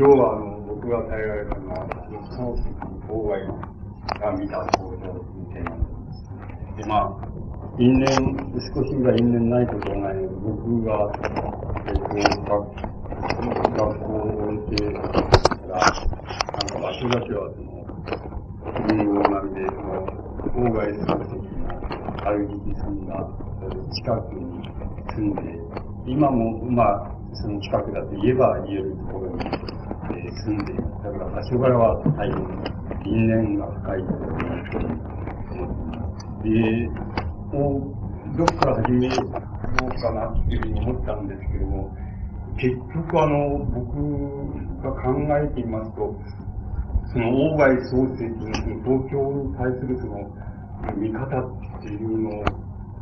今日は、あの、僕が耐えられたのは、その、郊外が見た想像みたいなんで、まあ、因縁、少しぐらい因縁ないことはないので、僕が、えっと、学学校を置いてから、なんか場所だけは、その、運動並みで、その、郊外の席のある時期住んだ、近くに住んで、今も、まあ、その近くだと言えば言えるところに、住んでいる。だから場所柄は大変因縁が深いと思っています。で、こう、どこから始めようかなっていうふうに思ったんですけども、結局あの、僕が考えていますと、その、大外創生の東京に対するその、見方っていうのを、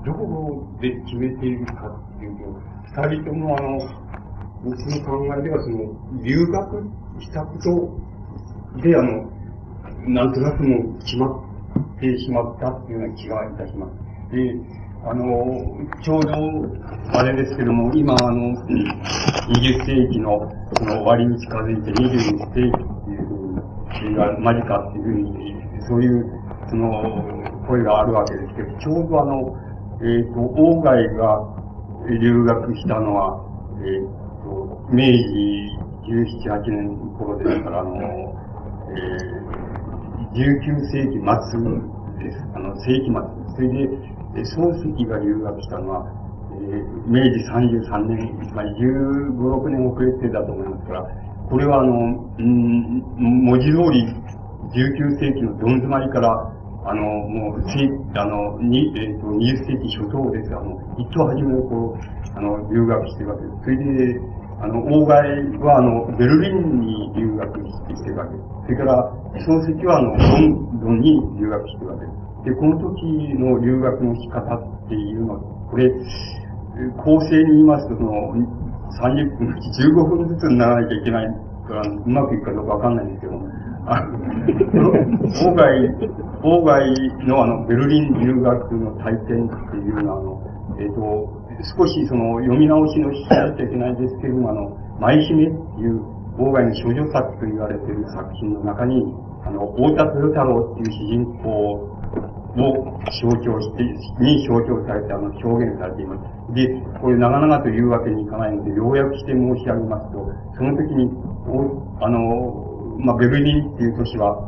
どこで決めているかっていうと、二人ともあの、僕の考えではその、留学したことで、あの、なんとなくも決まってしまったっていうような気がいたします。で、あの、ちょうど、あれですけども、今、あの、20世紀の、その終わりに近づいて21世紀っていうふうに、が間近っていうふうに、そういう、その、声があるわけですけど、ちょうどあの、えっ、ー、と、王外が留学したのは、えっ、ー、と、明治17、8年頃ですから、あの、えー、19世紀末です。あの、世紀末。それで、漱石が留学したのは、えー、明治33年、つまり15、6年遅れてだと思いますから、これはあの、うん、文字通り19世紀のどん詰まりから、あの、もう、せあの、に、えっ、ー、と、20世紀初頭です。あの、一等初めのこう、あの、留学してるわけです。それで、あの、大外は、あの、ベルリンに留学してるわけです。それから、漱石は、あの、ロンドンに留学してるわけです。で、この時の留学の仕方っていうのは、これ、構成に言いますと、その、30分、15分ずつにならなきゃいけないから、うまくいくかどうかわかんないんですけども、あ郊外、郊外のあの、ベルリン留学の体験っていうのは、あの、えっ、ー、と、少しその読み直しのしないといけないですけれども、あの、舞姫っていう郊外の少女作と言われている作品の中に、あの、大田豊太郎っていう主人公を象徴して、に象徴されて、あの、表現されています。で、これ長々と言うわけにいかないので、要約して申し上げますと、その時に、あの、まあ、ベルリンっていう都市は、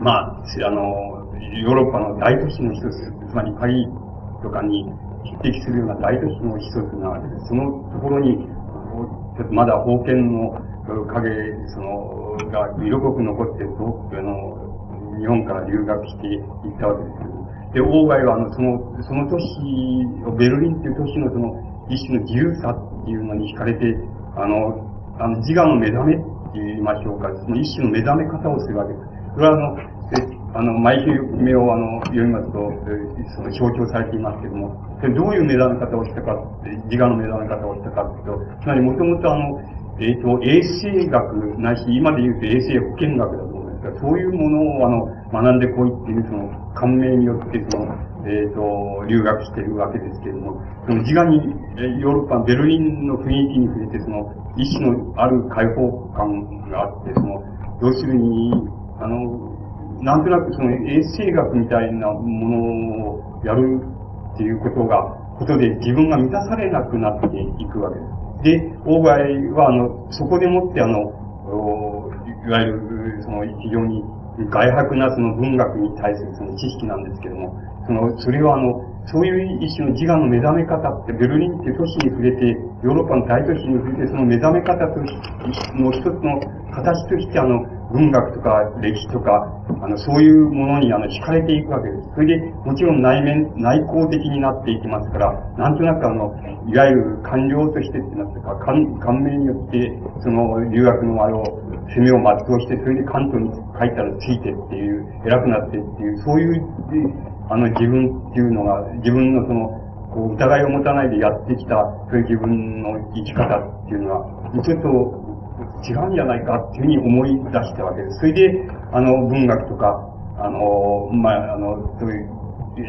まあ、あの、ヨーロッパの大都市の一つ、つまりパリとかに匹敵するような大都市の一つなわけです。そのところに、ちょっとまだ封建の影、その、が色濃く残って、あの、日本から留学していったわけですけど、で、外は、あの、その、その都市、ベルリンっていう都市のその、一種の自由さっていうのに惹かれて、あの、あの自我の目覚めって言いましょうか、その一種の目覚め方をするわけです。それはあの、あの、毎週目をあの、読みますと、その象徴されていますけども、それどういう目覚め方をしたか、自我の目覚め方をしたかというと、つまりもともとあの、えっ、ー、と、衛生学ないし、今で言うと衛生保健学だと思うんですが、そういうものをあの、学んでこいっていうその、感銘によってその、えっ、ー、と、留学しているわけですけれども、その自我に、ヨーロッパ、ベルリンの雰囲気に触れて、その、意志のある解放感があって、その、要するに、あの、なんとなくその衛生学みたいなものをやるっていうことが、ことで自分が満たされなくなっていくわけです。で、大外は、あの、そこでもってあの、いわゆる、その、非常に外泊なその文学に対するその知識なんですけども、その、それはあの、そういう一種の自我の目覚め方って、ベルリンっていう都市に触れて、ヨーロッパの大都市に触れて、その目覚め方との一つの形として、あの、文学とか歴史とか、あの、そういうものに、あの、惹かれていくわけです。それで、もちろん内面、内向的になっていきますから、なんとなくあの、いわゆる官僚としてってなってか、感、感銘によって、その、留学のあれを、攻めを全うして、それで関東に書いたらついてっていう、偉くなってっていう、そういう、あの自分っていうのが、自分のその、こう疑いを持たないでやってきた、そういう自分の生き方っていうのは、ちょっと違うんじゃないかっていうふうに思い出したわけです。それで、あの、文学とか、あの、まあ、あの、そういう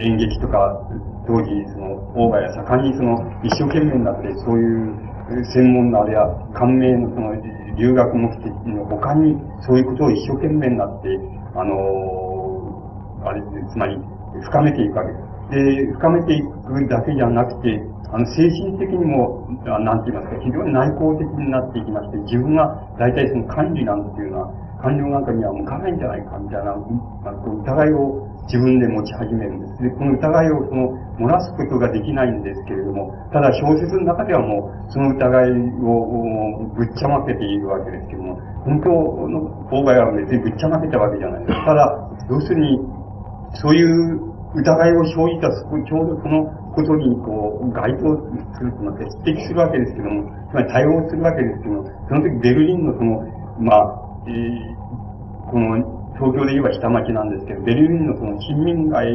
演劇とか、当時、その、大河や盛んにその、一生懸命になって、そういう専門のあれや、感銘のその、留学目的の他に、そういうことを一生懸命になって、あのあれ、つまり、深めていくわけです。で、深めていくだけじゃなくて、あの、精神的にも、なんて言いますか、非常に内向的になっていきまして、自分が大体その管理なんていうのは、感情なんかには向かないんじゃないか、みたいな、疑いを自分で持ち始めるんです。で、この疑いをその、漏らすことができないんですけれども、ただ小説の中ではもう、その疑いをぶっちゃまけているわけですけども、本当の妨害は別にぶっちゃまけたわけじゃないです。ただ、要するに、そういう疑いを生じた、ちょうどそのことに、こう、該当するというのは指摘するわけですけども、つまり対応するわけですけども、その時ベルリンのその、まあ、えー、この、東京で言えば下町なんですけど、ベルリンのその市民街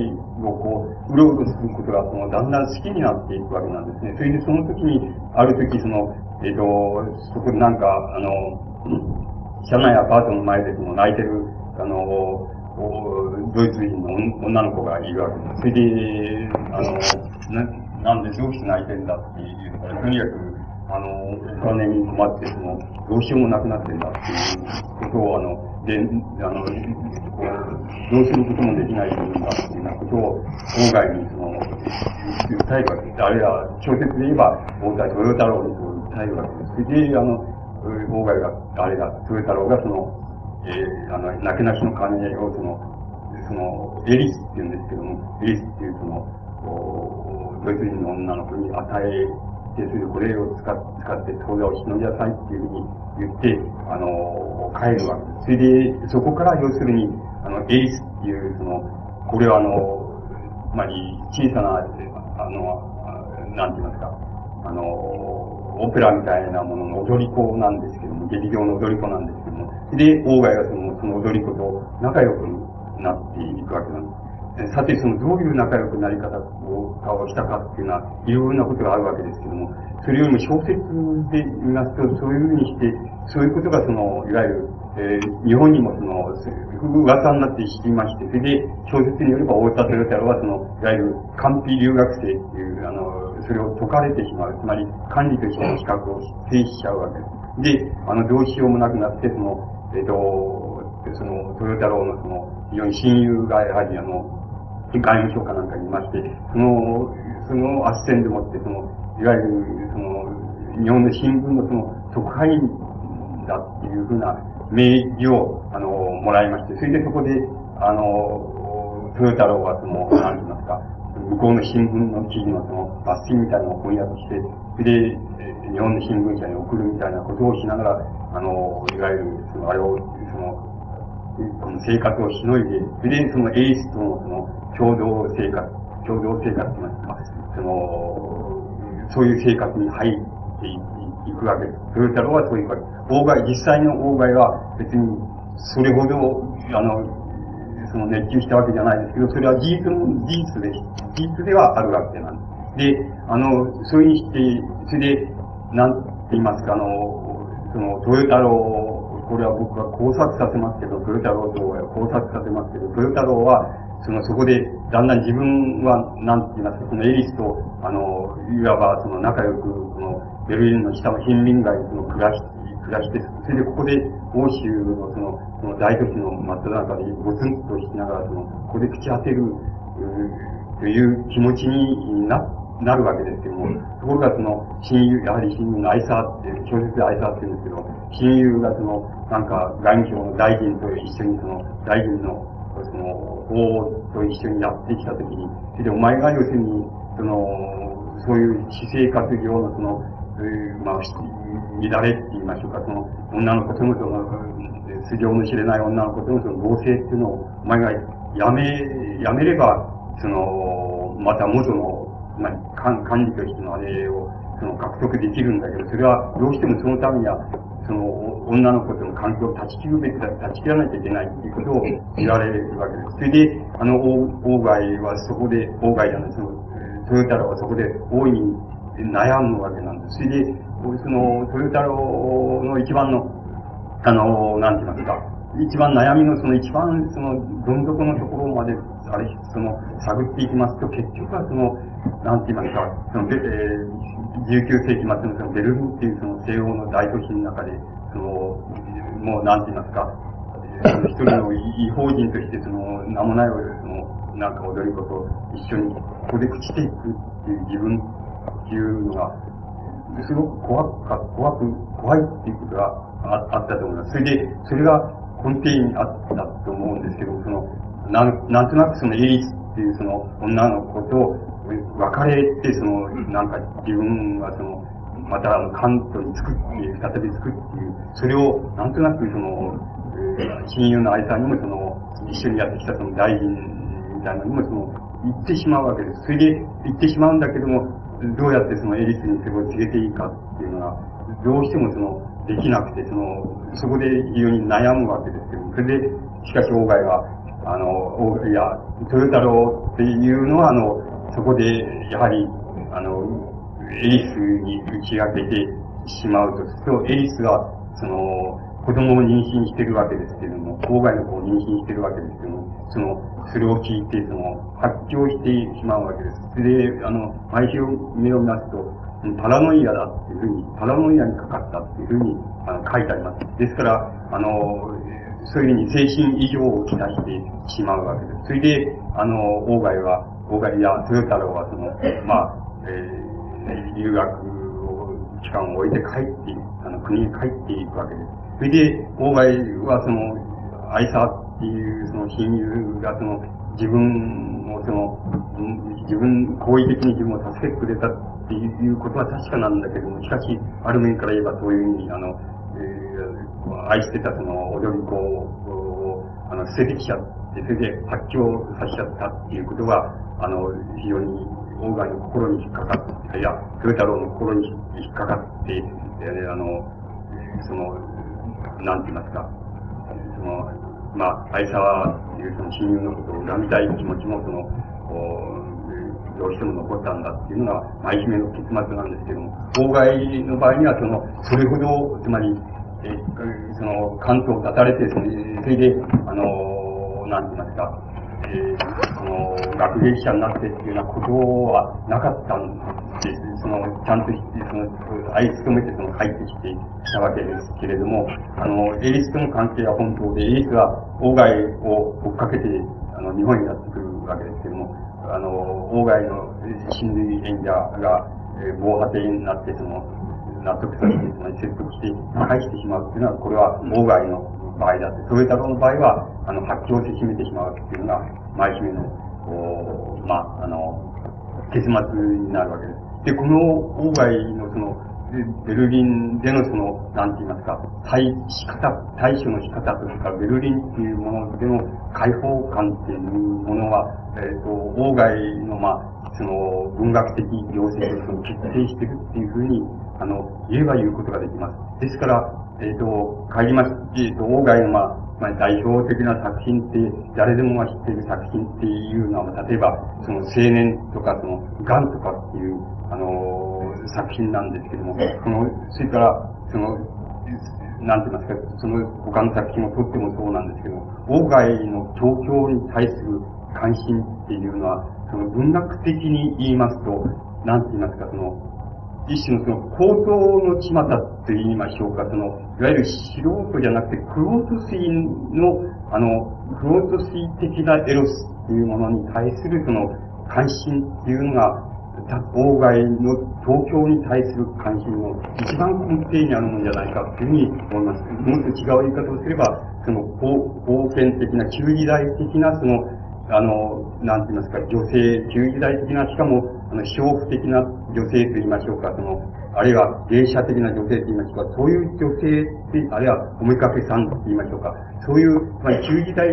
をこう、うろうろすることが、その、だんだん好きになっていくわけなんですね。それでその時に、ある時その、えっ、ー、と、そこでなんか、あの、車内アパートの前でその泣いてる、あの、ドイツ人の女の子がいるわけです。それで、あの、な、なんでどうして泣いてんだっていうから、とにかく、あの、お金に困って、その、どうしようもなくなってんだっていうことを、あの、で、あの、こう、どうすることもできない自分だっていうようなことを、郊外にその、訴えるわけです。あるいは、小説で言えば、大田豊太郎にそう訴えるわけです。それで、あの、郊外が、あれが、豊太郎がその、えー、あの、なけなしの金を、その、その、エリスって言うんですけども、エリスっていうその、ドイツ人の女の子に与えて、それこれを使使って当座をしのぎなさいっていうふうに言って、あの、帰るわけです。それで、そこから要するに、あの、エリスっていう、その、これはあの、つまり、小さな、あの、なんて言いますか、あの、オペラみたいなものの踊り子なんですけども、劇場の踊り子なんです、で、王外はその、その踊り子と仲良くなっていくわけなんです。さて、その、どういう仲良くなり方を、をしたかっていうのは、いろいろなことがあるわけですけども、それよりも小説で見ますと、そういうふうにして、そういうことがその、いわゆる、えー、日本にもその、噂になって知りまして、それで、小説によれば、大田豊太郎はその、いわゆる、官費留学生っていう、あの、それを解かれてしまう。つまり、管理としての資格を制しちゃうわけです。で、あの、どうしようもなくなって、その、えっ、ー、と、その、豊太郎のその、非常に親友がやはりあの、外務省かなんかにいまして、その、その斡旋でもって、その、いわゆる、その、日本の新聞のその、特派員だっていうふうな名義を、あの、もらいまして、それでそこで、あの、豊太郎はその、何て言いますか、向こうの新聞の記事のその、抜粋みたいなのを翻訳して、それで、日本の新聞社に送るみたいなことをしながら、あの、いわゆる、その、あれを、その、この生活をしのいで、でそのエイスとのその、共同生活、共同生活といいますか、その、そういう生活に入っていくわけです。トヨタロはそういうわけです。外、実際の大外は別にそれほど、あの、その熱中したわけじゃないですけど、それは事実の、事実で、事実ではあるわけなんです。で、あの、そういうして、それで、なんて言いますか、あの、その、トヨタロこれは僕は考察させますけど、トヨタロと考察させますけど、トヨタロは、その、そこで、だんだん自分は、なんて言いますか、そのエリスと、あの、いわば、その、仲良く、この、ベルリンの下の貧民街の暮らし、暮らして、それでここで、欧州のその、その大都市の真っ只中で、ゴツンとしながら、その、ここで朽ち果てる、という気持ちにな、なるわけですけども、ところがその、親友、やはり親友の愛さって、小説で愛さって言うんですけど、親友がその、なんか、外務省の大臣と一緒にその、大臣のその、王と一緒にやってきたときに、それでお前が要するに、その、そういう私生活上のその、まあ、乱れって言いましょうか、その、女の子とのその、素性の知れない女の子とのその合成っていうのを、お前がやめ、やめれば、その、また元の、まあ、管理としてのあれを、その獲得できるんだけど、それはどうしてもそのためには、その女の子との関係を断ち切るべきだ、断ち切らなきゃいけないっていうことを言われるわけです。それで、あの、王外はそこで、王外じゃない、その、トヨタはそこで大いに悩むわけなんです。それで、その、トヨタロの一番の、あの、なんて言いますか、一番悩みのその一番その、どん底のところまで、あれ、その、探っていきますと、結局はその、なんて言いますか、その、えー、19世紀末のそのベルリンっていうその西欧の大都市の中で、その、もう、なんて言いますか、一人の違法人として、その、名もない、その、なんか踊り子と一緒に、ここで朽ちていくっていう自分っていうのが、すごく怖か、怖く、怖いっていうことがああったと思います。それで、それが根底にあったと思うんですけど、その、なん、なんとなくそのエリスっていうその女の子と別れて、その、なんか自分はその、また関東に作って、再び作っていう、それをなんとなくその、親友の愛さんにもその、一緒にやってきたその大臣みたいなのにもその、言ってしまうわけです。それで言ってしまうんだけども、どうやってそのエリスにそれを告げていいかっていうのが、どうしてもその、できなくて、その、そこで非常に悩むわけですけど、それで、しかし、大外は、あの、いや、豊太郎っていうのは、あの、そこで、やはり、あの、エリスに打ち明けてしまうと。すると、エリスは、その、子供を妊娠してるわけですけれども、郊外の子を妊娠してるわけですけども、その、それを聞いて、その、発狂してしまうわけです。それで、あの、毎週目を見ますと、パラノイアだっていうふうに、パラノイアにかかったっていうふうにあの書いてあります。ですから、あの、そういうふうに精神異常をきたしてしまうわけです。それで、あの、大外は、大外や豊太郎は、その、まあ、えー、留学を、期間を置いて帰って、あの、国に帰っていくわけです。それで、大外は、その、愛沢っていう、その親友が、その、自分を、その、自分、好意的に自分を助けてくれたっていうことは確かなんだけども、しかし、ある面から言えばそういうふうに、あの、えー、愛してたその踊り子を、あの、捨ててきちゃって、それで発狂させちゃったっていうことが、あの、非常に、大外の心に引っかかって、いや、豊太郎の心に引っかかって、えー、あの、その、なんて言いますか、その、まあ、愛沢っていうその親友のことを恨みたい気持ちも、その、どうしても残ったんだっていうのが、まあ、いじめの結末なんですけども、妨害の場合には、その、それほど、つまり、えその、関東を断たれて、それで、あの、なんて言いますか、えー、その、学芸者になってっていうようなことはなかったんです。その、ちゃんと、その、愛努めてその入ってきてきたわけですけれども、あの、エリスとの関係は本当で、エリスは王外を追っかけて、あの、日本にやってくるわけですけれども、あの、王外の親類演者が、えー、防波堤になって、その、納得させて、つまり説得して返してしまうっていうのは、これは王外の場合だって、そういったの場合は、あの、発狂せしめてしまうっていうのが、前姫の、おまあ、あの、結末になるわけです。で、この王外のその、ベルリンでのその、なんて言いますか、対仕方、対処の仕方というか、ベルリンっていうものでの解放感っていうものは、えっ、ー、と、王外の、まあ、その、文学的行政とその決定してるっていうふうに、あの、言えば言うことができます。ですから、えっ、ー、と、帰りまして、えっ、と、王外の、まあ、代表的な作品って、誰でもが知っている作品っていうのは、例えば、その青年とか、その、癌とかっていう、あの作品なんですけども、その、それから、その、なんて言いますか、その他の作品をとってもそうなんですけど、王外の状況に対する関心っていうのは、その文学的に言いますと、なんて言いますか、その、一種のその高等の巷と言いましょうか、その、いわゆる素人じゃなくて、クロート水の、あの、クロート水的なエロスっていうものに対するその関心っていうのが、郊外の東京に対する関心の一番根底にあるものじゃないかというふうに思います。もっと違う言い方をすれば、その封建的な、旧時代的な、その、あの、なんて言いますか、女性、旧時代的な、しかも、あの、娼婦的な女性と言いましょうか、その、あるいは芸者的な女性と言いましょうか、そういう女性って、あるいはおめかけさんと言いましょうか、そういう、まあ、旧時代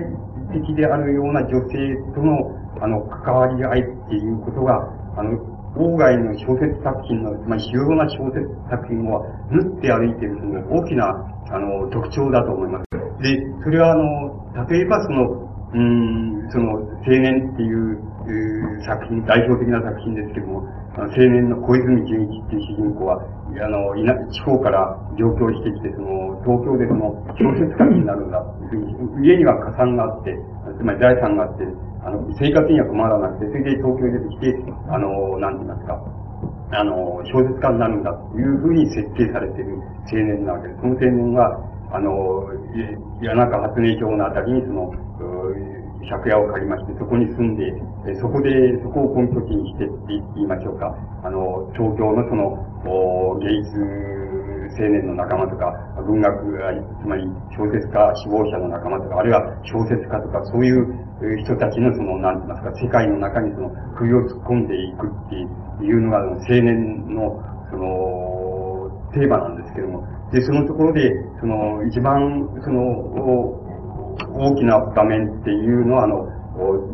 的であるような女性との、あの、関わり合いっていうことが、あの、郊外の小説作品の、まあ、主要な小説作品を縫って歩いているその大きな、あの、特徴だと思います。で、それはあの、例えばその、うん、その、青年っていう、いう作品、代表的な作品ですけども、あの青年の小泉純一っていう主人公は、あの、地方から上京してきて、その、東京でその、小説家になるんだ家には加算があって、つまり財産があって、あの、生活には困らなくて、それで東京に出てきて、あの、なんて言いますか、あの、小説家になるんだというふうに設計されている青年なわけです。その青年は、あの、谷中発明町のあたりにその、借家を借りまして、そこに住んで、えそこで、そこを根拠地にしてって言いましょうか。あの、東京のその、芸術青年の仲間とか、文学、つまり小説家、志望者の仲間とか、あるいは小説家とか、そういう人たちのその、なんて言いますか、世界の中にその、釘を突っ込んでいくっていうのが、青年の、その、テーマなんですけども、で、そのところで、その、一番、その、大きな場面っていうのは、あの、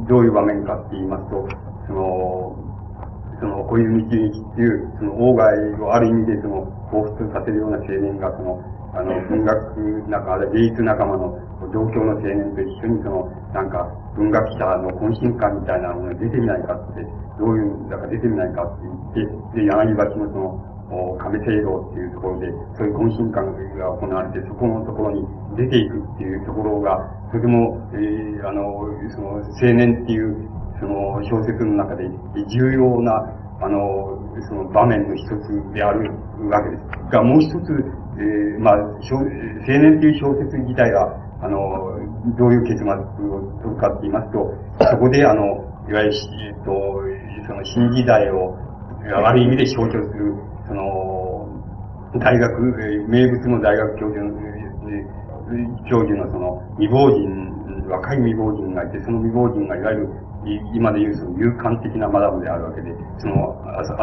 どういう場面かって言いますと、その、その、小泉純一っていう、その、外をある意味でその、彷彿させるような青年が、その、あの、文学仲、あるいは芸術仲間の同郷の青年と一緒に、その、なんか、文学者の懇親会みたいなものが出てみないかって、どういうんだか出てみないかって言って、で、柳橋のその、亀聖堂っていうところで、そういう懇親会が行われて、そこのところに出ていくっていうところが、とても、えー、あの、その、青年っていう、その、小説の中で重要な、あの、その場面の一つであるわけです。が、もう一つ、えー、まあ、青年っていう小説自体が、あの、どういう結末を取るかって言いますと、そこで、あの、いわゆる、えっと、その新時代を、ある意味で象徴するその、大学、名物の大学教授の、教授のその、未亡人、若い未亡人がいて、その未亡人がいわゆる、今でいうその勇敢的なマダムであるわけで、その、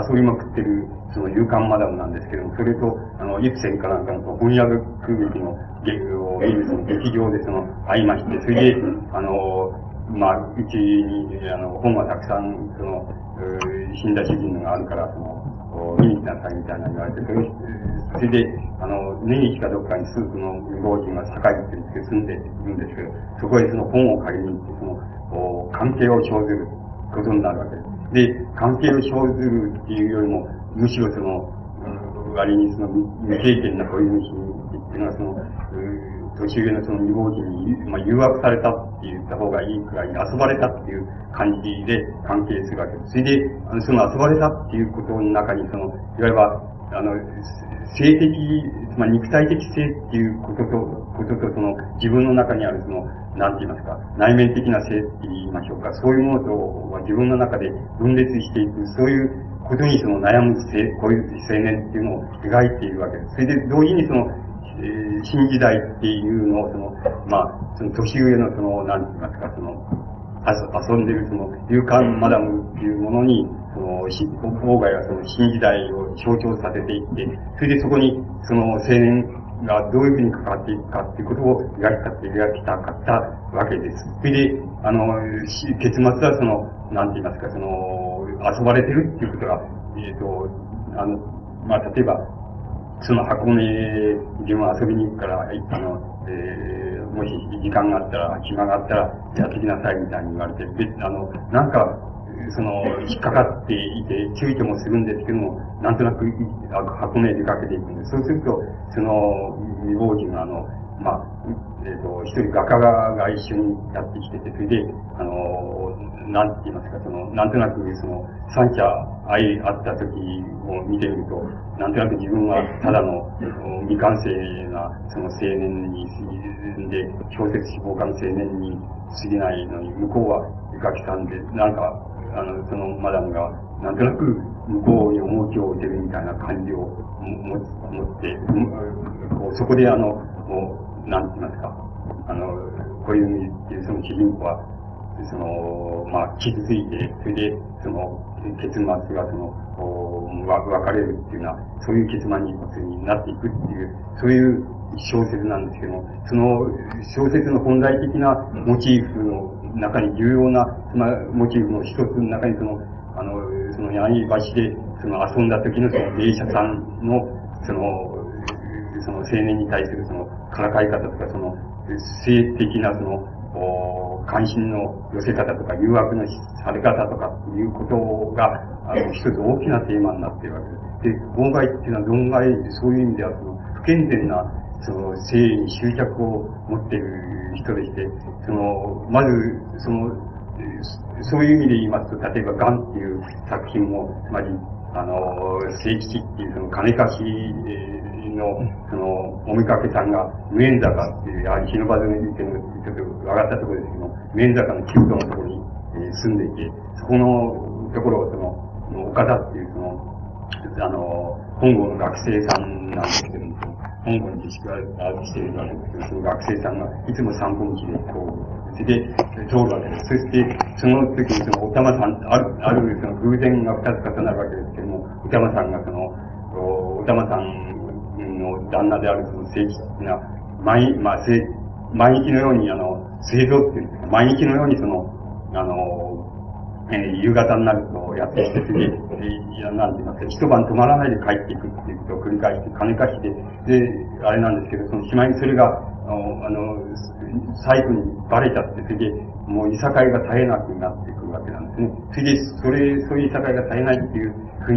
遊びまくってる、その勇敢マダムなんですけども、それと、あの、イプセンかなんかの翻訳劇の劇を見るその劇場でその、会いまして、それで、あの、まあ、うちに、あの、本がたくさん、その、死んだ主人があるから、その、見に来なさいみたいな言われて、それそれで、あの、年にしかどっかにスープの未亡人が堺って言って住んでいるんですけど、そこへその本を借りに行って、その、関係を生ずることになるわけです。で、関係を生ずるっていうよりも、むしろその、う割にその未経験な小泉氏っていうのはその、年上のその未亡人に、まあ、誘惑されたって言った方がいいくらいに遊ばれたっていう感じで関係するわけです。それで、あのその遊ばれたっていうことの中に、その、いわゆるあの、性的、つまり肉体的性っていうことと、こととその自分の中にあるその、なんて言いますか、内面的な性って言いましょうか、そういうものとは自分の中で分裂していく、そういうことにその悩む性、こういう青年っていうのを描いているわけです。それで同時にその、えー、新時代っていうのを、その、まあ、その年上のその、なんて言いますか、その、遊んでるその、勇敢マダムっていうものに、その、郊外はその新時代を象徴させていって、それでそこに、その青年がどういうふうに関わっていくかっていうことを描きたって描きたかったわけです。それで、あの、結末はその、なんて言いますか、その、遊ばれてるっていうことが、えっ、ー、と、あの、まあ、例えば、その箱根、自分は遊びに行くから、あの、えー、もし時間があったら、暇があったら、やってきなさいみたいに言われて、で、あの、なんか、その、引っかかっていて、注意ともするんですけども、なんとなく、箱根へ出かけていくんです。そうすると、その、未亡人が、あの、まあ、えっ、ー、と、一人画家が一緒にやってきてて、それで、あの、なんて言いますか、その、なんとなく、その、三者愛あった時を見てみると、なんとなく自分はただの未完成なその青年に過ぎで、小説志望家の青年に過ぎないのに、向こうはガキさんで、なんか、あの、そのマダムが、なんとなく向こうに重きを置いてるみたいな感じを持って、こうそこであの、もう、なんて言いますか、あの、こういうっていうその主人公は、その、まあ、傷ついて、それで、その、結末がその、別れるっていうような、そういう結末になっていくっていう、そういう小説なんですけども、その小説の本来的なモチーフの中に重要な、まあ、モチーフの一つの中にその、あの、その柳橋で、その遊んだ時のその芸者さんの、その、その青年に対するそのからかい方とか、その、性的なその、関心の寄せ方とか、誘惑のされ方とかっていうことが、あの、一つ大きなテーマになっているわけです。で、妨害っていうのは論外、そういう意味では、その、不健全な、その、性に執着を持っている人でして、その、まず、その、そういう意味で言いますと、例えば、ガンっていう作品も、つまり、あの、聖吉っていうその金貸しのの、その、お見かけさんが、無縁坂っていう、やはり日の場での池の、ちょっと上がったところですけども、無縁坂の中途のところに、えー、住んでいて、そこのところを、その、岡田っていう、その、あの、本郷の学生さんなんですけども、本郷に自粛がしてるわけですけど、その学生さんがいつも散歩道で、こう、それで通るわけです。そして、その時にその、おたまさん、ある、ある、その偶然が二つ重なるわけですけども、おたまさんがその、おたまさん旦那であるその正規的な、毎、まあ、毎日のように、あの、製造っていうんですか、毎日のようにその、あの、えー、夕方になるとやってきて、次、えいや、なんて言いますか、一晩泊まらないで帰っていくっていうことを繰り返して、金貸して、で、あれなんですけど、そのしまいにそれが、あの、あの最後にバレちゃって、それで、もういさかいが絶えなくなっていくわけなんですね。それで、それ、そういういさかいが絶えないっていうふ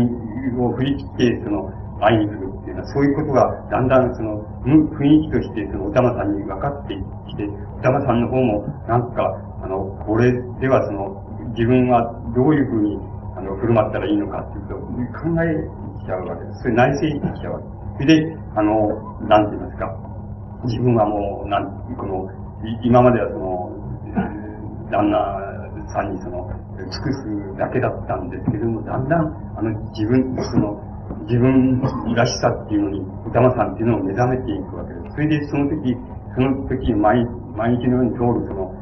う、を振り切って、その、会いに来るていうのは、そういうことが、だんだんその、雰囲気として、その、おたまさんに分かってきて、おたまさんの方も、なんか、あの、これではその、自分はどういうふうに、あの、振る舞ったらいいのかっていうと、考えちゃうわけです。それ内省してきちゃうわけです。それで、あの、なんて言いますか。自分はもう、なん、この、今まではその、旦那さんにその、尽くすだけだったんですけども、だんだん、あの、自分、その、自分らしさっていうのに、歌間さんっていうのを目覚めていくわけです。それで、その時、その時、毎、毎日のように通るその、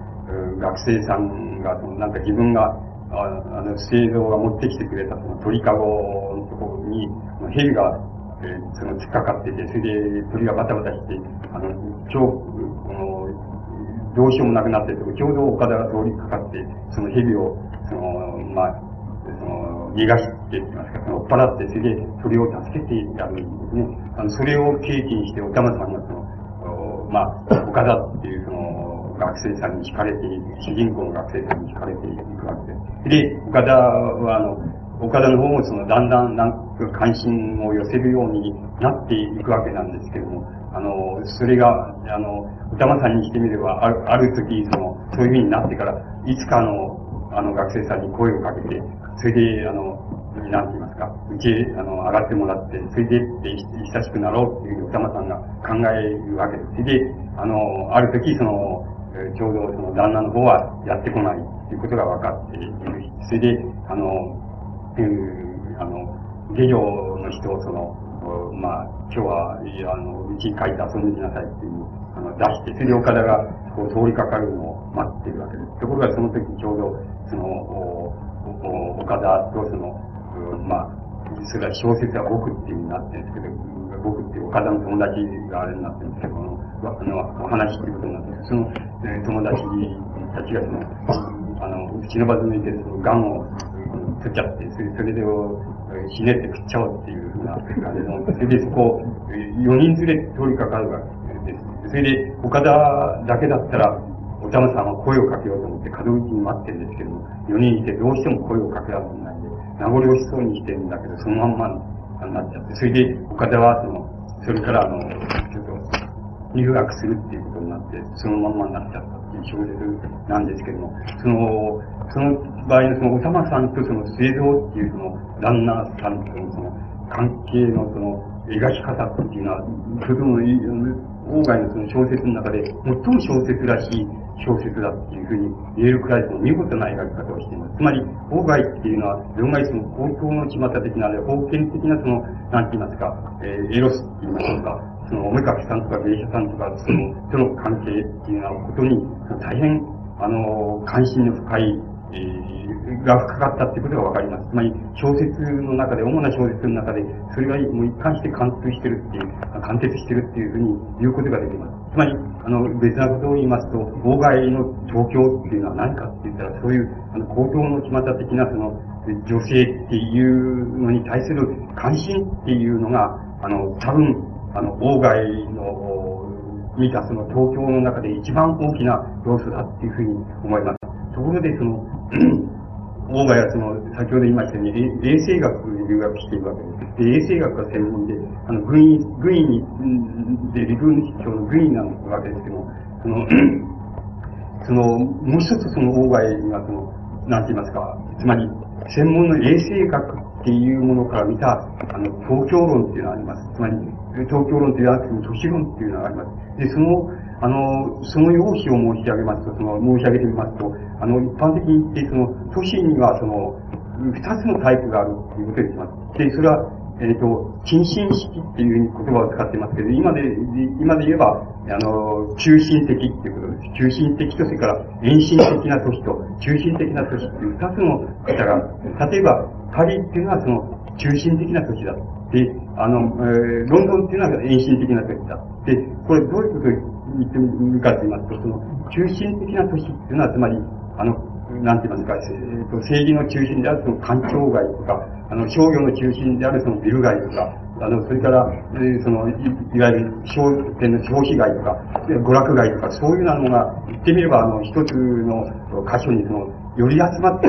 学生さんが、そのなんか自分が、ああの、製造が持ってきてくれたその鳥かごのところに、蛇が、えー、その突っかかってて、それで鳥がバタバタして、あの、超、この、どうしようもなくなってるとこ、ちょうど岡田が通りかかって、その蛇を、その、まあ、その、逃がしてって言いますか、その、追っ払って、それで鳥を助けてやるんですね。あの、それを契機にして、おたまさんがその、まあ、岡田っていうその、学生さんに惹かれていく、主人公の学生さんに惹かれていくわけです。で、岡田は、あの、岡田の方もその、だんだん、なんか関心を寄せるようになっていくわけなんですけども、あの、それが、あの、歌間さんにしてみれば、ある、ある時、その、そういうふうになってから、いつかの、あの、学生さんに声をかけて、それで、あの、なんて言いますか、うちへ、あの、上がってもらって、それで、親しくなろうっていう歌間さんが考えるわけです。それで、あの、ある時、その、ちょうどその旦那の方はやってこないということが分かっている。それで、あの、うん、あの、下女の人をその、まあ、今日は、あの、うちに帰って遊んできなさいっていう、あの、出して、それで岡田がこう通りかかるのを待っているわけです。ところがその時ちょうど、その、岡田とその、まあ、それは小説は僕っていうになってるんですけど、僕って岡田の友達があれになってるんですけど、あの、お話っていうことになってその、えー、友達たちがその、あの、うちの場で抜いて、その、癌を取っちゃって、それそれで、ひねって食っちゃおうっていうふうな感じの、それでそこ、4人連れ通りかかるわけです。それで、岡田だけだったら、たまさんは声をかけようと思って門口に待ってるんですけども、4人いてどうしても声をかけられないんで、名残惜しそうにしてるんだけど、そのまんまになっちゃって、それで、岡田は、その、それから、あの、ちょっと、留学するっていうことになって、そのまんまになっちゃったっていう小説なんですけども、その、その場合のその、おたまさんとその、末蔵っていうその、旦那さんとのその、関係のその、描き方っていうのは、とても、外のその小説の中で、最も小説らしい小説だっていうふうに言えるくらいの見事な描き方をしています。つまり、外っていうのは、論外その公共の巷的な、封建的なその、なんて言いますか、えー、エロスって言いましょうか、その、おめかきさんとか芸者さんとか、その、との関係っていうようなことに、大変、あの、関心の深い、えー、が深かったってことがわかります。つまり、小説の中で、主な小説の中で、それがもう一貫して貫通してるっていう、貫徹してるっていうふうに言うことができます。つまり、あの、別なことを言いますと、妨害の東京っていうのは何かって言ったら、そういう、あの、高等の巷的な、その、女性っていうのに対する関心っていうのが、あの、多分、あの、外の見たその東京の中で一番大きな要素だっていうふうに思います。ところでその、外はその、先ほど言いましたように、衛生学に留学しているわけです。で、衛生学が専門で、あの、軍医、軍医に、で、陸軍室長の軍医なわけですけども、その、その、もう一つその外にはその、なんて言いますか、つまり、専門の衛生学っていうものから見た、あの、東京論っていうのがあります。つまり、東京論というやつの都市論っていうのがあります。で、その、あの、その用紙を申し上げますと、その、申し上げてみますと、あの、一般的に言って、その、都市には、その、二つのタイプがあるということにします。で、それは、えっ、ー、と、近親式っていう言葉を使ってますけど、今で、今で言えば、あの、中心的っていうことです。中心的と、それから遠心的な都市と、中心的な都市っていう二つの方が、例えば、パリっていうのはその、中心的な都市だ。で、あの、えー、ロンドンっていうのは遠心的な都市だ。で、これどういうことを言ってみるかと言いますと、その、中心的な都市っていうのは、つまり、あの、なんて言いますか、えー、と政治の中心であるその官庁街とか、あの、商業の中心であるそのビル街とか、あの、それから、えー、そのい、いわゆる商店の消費街とか、娯楽街とか、そういうなのが、言ってみれば、あの、一つの箇所にその、より集まって